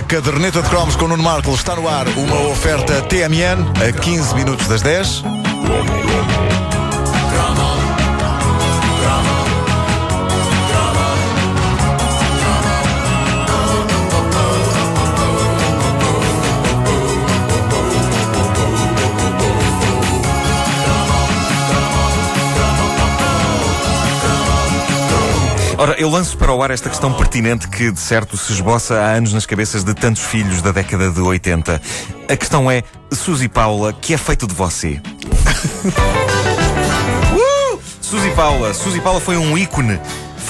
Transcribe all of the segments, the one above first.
A caderneta de cromos com Nuno Marco está no ar. Uma oferta TMN a 15 minutos das 10. Ora, eu lanço para o ar esta questão pertinente que, de certo, se esboça há anos nas cabeças de tantos filhos da década de 80. A questão é, Suzy Paula, que é feito de você? Suzy Paula. Suzy Paula foi um ícone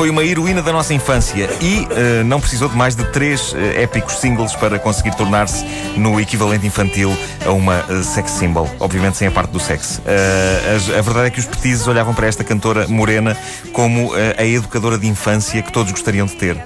foi uma heroína da nossa infância e uh, não precisou de mais de três uh, épicos singles para conseguir tornar-se no equivalente infantil a uma uh, sex symbol. Obviamente sem a parte do sexo. A, a, verdade é que os petizes olhavam para esta cantora morena como a educadora de infância que todos gostariam de ter.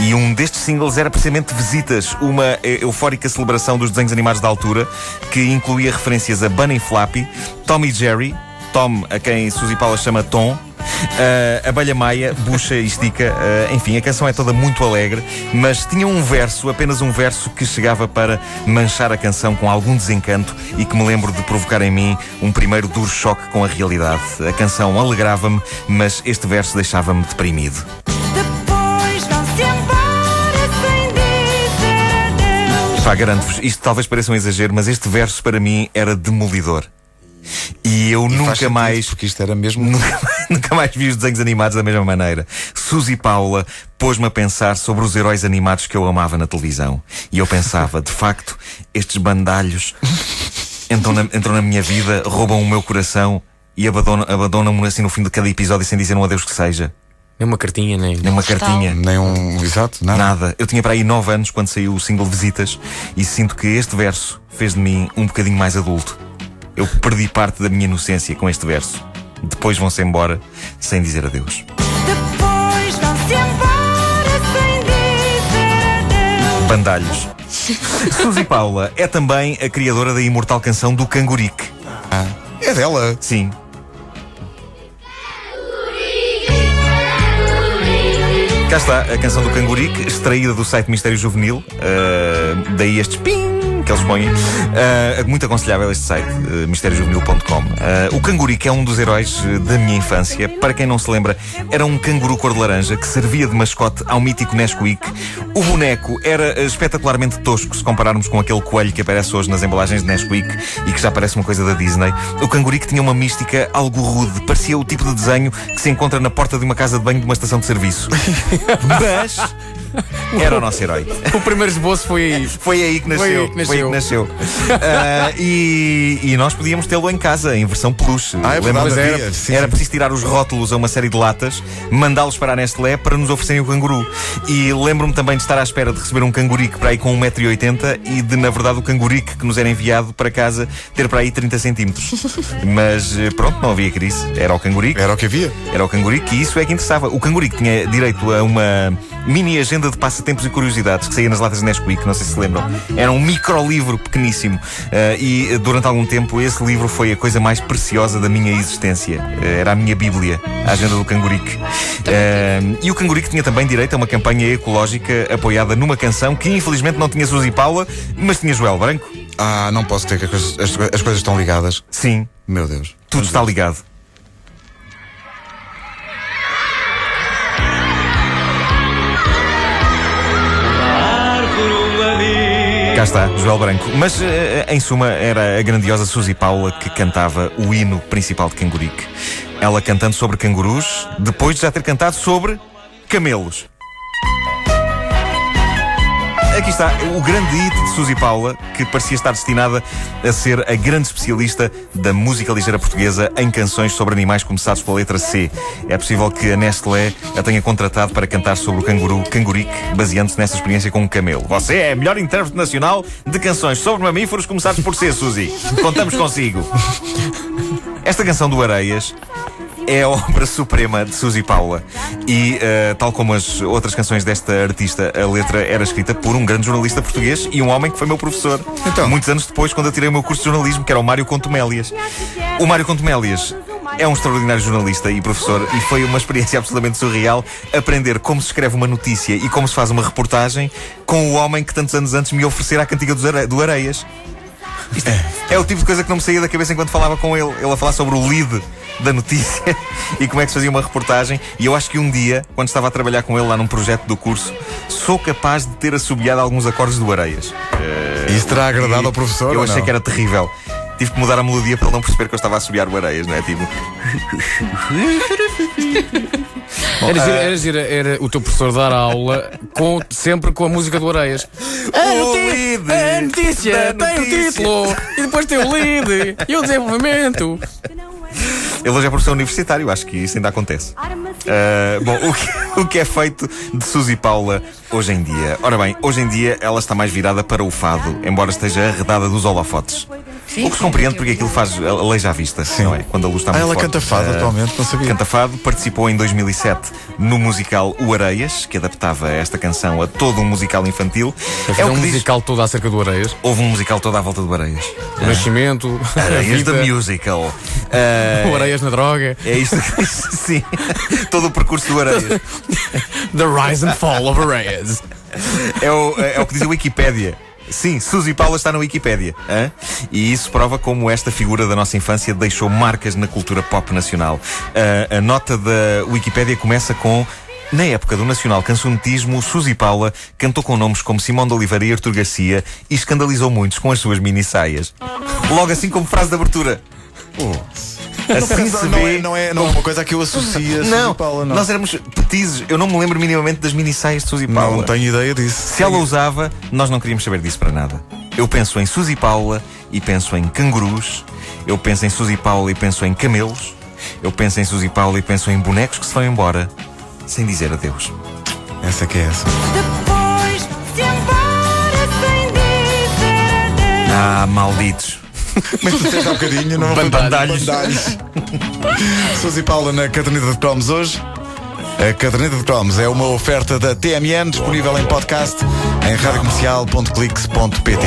E um destes singles era precisamente Visitas, uma eufórica celebração dos desenhos animados da altura que incluía referências a Bunny Flappy, Tom e Jerry, Tom, a quem Suzy Paula chama Tom, Uh, Abelha Maia, bucha e estica. Uh, enfim, a canção é toda muito alegre, mas tinha um verso, apenas um verso, que chegava para manchar a canção com algum desencanto e que me lembro de provocar em mim um primeiro duro choque com a realidade. A canção alegrava-me, mas este verso deixava-me deprimido. Pá, garanto-vos, isto talvez pareça um exagero, mas este verso para mim era demolidor. E eu e nunca mais. Porque isto era mesmo. Nunca, nunca mais vi os desenhos animados da mesma maneira. Suzy Paula pôs-me a pensar sobre os heróis animados que eu amava na televisão. E eu pensava, de facto, estes bandalhos entram na, entram na minha vida, roubam o meu coração e abandonam-me abandonam assim no fim de cada episódio sem dizer um adeus que seja. Nem uma cartinha, nem. Nem uma cartinha. Nem um. Exato, nada. Nada. Eu tinha para aí 9 anos quando saiu o single Visitas e sinto que este verso fez de mim um bocadinho mais adulto. Eu perdi parte da minha inocência com este verso. Depois vão-se embora sem dizer adeus. Depois vão-se embora sem dizer adeus. Bandalhos. Suzy Paula é também a criadora da imortal canção do Cangurique. Ah, é dela? Sim. Cá está a canção do Cangurique, extraída do site Mistério Juvenil. Uh, daí estes ping que eles põem. Uh, muito aconselhável este site, uh, misteriojuvenil.com. Uh, o canguru, que é um dos heróis da minha infância, para quem não se lembra, era um canguru cor de laranja que servia de mascote ao mítico Nesquik. O boneco era espetacularmente tosco se compararmos com aquele coelho que aparece hoje nas embalagens de Nesquik e que já parece uma coisa da Disney. O canguru tinha uma mística algo rude, parecia o tipo de desenho que se encontra na porta de uma casa de banho de uma estação de serviço. Mas era o nosso herói. O primeiro esboço foi aí. Foi aí que nasceu. Foi aí que nasceu. Foi aí que nasceu. uh, e, e, nós podíamos tê-lo em casa, em versão peluche. Ah, é verdade, era, era preciso tirar os rótulos a uma série de latas, mandá-los para a Nestlé para nos oferecerem o canguru. E lembro-me também de estar à espera de receber um cangurique para aí com 1,80m e de, na verdade, o cangurique que nos era enviado para casa ter para aí 30 centímetros. Mas eh, pronto, não havia crise. Era o cangurique. Era o que havia. Era o cangurique e isso é que interessava. O cangurique tinha direito a uma mini agenda de passatempos e curiosidades que saía nas latas de Nesquik, não sei se se lembram. Era um microlivro pequeníssimo. Uh, e eh, durante algum tempo esse livro foi a coisa mais preciosa da minha existência. Uh, era a minha Bíblia, a agenda do Cangurique. Uh, e o Cangurique tinha também direito a uma campanha ecológica apoiada numa canção que infelizmente não tinha Suzy Paula, mas tinha Joel Branco. Ah, não posso ter que as, as, as coisas estão ligadas. Sim. Meu Deus. Tudo está ligado. Cá está, Joel Branco. Mas, eh, em suma, era a grandiosa Suzy Paula que cantava o hino principal de Cangurique. Ela cantando sobre cangurus, depois de já ter cantado sobre camelos. Aqui está o grande hit de Suzy Paula, que parecia estar destinada a ser a grande especialista da música ligeira portuguesa em canções sobre animais começados pela letra C. É possível que a Nestlé a tenha contratado para cantar sobre o canguru Cangurique, baseando-se nessa experiência com um camelo. Você é a melhor intérprete nacional de canções sobre mamíferos começados por C, Suzy. Contamos consigo. Esta canção do Areias é a obra suprema de Suzy Paula. E, uh, tal como as outras canções desta artista, a letra era escrita por um grande jornalista português e um homem que foi meu professor. Então. Muitos anos depois, quando eu tirei o meu curso de jornalismo, que era o Mário Contumélias. O Mário Contumélias é um extraordinário jornalista e professor e foi uma experiência absolutamente surreal aprender como se escreve uma notícia e como se faz uma reportagem com o homem que tantos anos antes me oferecera a cantiga do Areias. Isto é o tipo de coisa que não me saía da cabeça enquanto falava com ele. Ele a falar sobre o lead da notícia e como é que se fazia uma reportagem. E eu acho que um dia, quando estava a trabalhar com ele lá num projeto do curso, sou capaz de ter assobiado alguns acordes do Areias. Isso terá agradado E ao professor? Eu achei não? que era terrível. Tive que mudar a melodia para ele não perceber que eu estava a assobiar o Areias, não é? Tipo. Era, ah, giro, era, giro, era o teu professor dar aula com, sempre com a música do Oreias. O lead A notícia tem o título e depois tem o lead e o desenvolvimento. Ele hoje é professor universitário, acho que isso ainda acontece. Ah, bom, o que, o que é feito de Suzy Paula hoje em dia? Ora bem, hoje em dia ela está mais virada para o fado, embora esteja arredada dos holofotes. O que se compreende porque aquilo faz a lei já vista, não é? Quando a luz está Ah, muito ela forte. canta fado Ah, atualmente, não sabia. Canta fado, participou em 2007 no musical O Areias, que adaptava esta canção a todo um musical infantil. É É um que diz. musical todo acerca do Oreias. Houve um musical todo à volta do Areias. O nascimento, a Areias the Musical. Ah, o Oreias na droga, é isto que sim. Todo o percurso do Areias. The Rise and Fall of Oreias. É o, é o que diz a Wikipédia. Sim, Suzy Paula está na Wikipédia. hã? E isso prova como esta figura da nossa infância deixou marcas na cultura pop nacional. Ah, a nota da Wikipédia começa com. Na época do nacional cancionetismo, Suzy Paula cantou com nomes como Simão de Oliveira e Artur Garcia e escandalizou muitos com as suas mini saias. Logo assim como frase de abertura. Assim se não, vê. é, não, é, não é uma coisa que eu associa a Não, Suzy Paula, não. nós éramos petizes. Eu não me lembro minimamente das mini saias de Suzy Paula. Não tenho ideia disso. Se ela usava, nós não queríamos saber disso para nada. Eu penso em Suzy Paula e penso em cangurus. Eu penso em Suzy Paula e penso em camelos. Eu penso em Suzy Paula e penso em bonecos que se vão embora sem dizer adeus. Essa que é essa. Depois se embora sem dizer adeus. Ah, malditos. Mas tu disseste há bocadinho, não Bandalhos. Bandalhos. Suzy Paula na caderneta de cromos hoje. A caderneta de cromos é uma oferta da TMN, disponível em podcast em radiocomercial.clix.pt.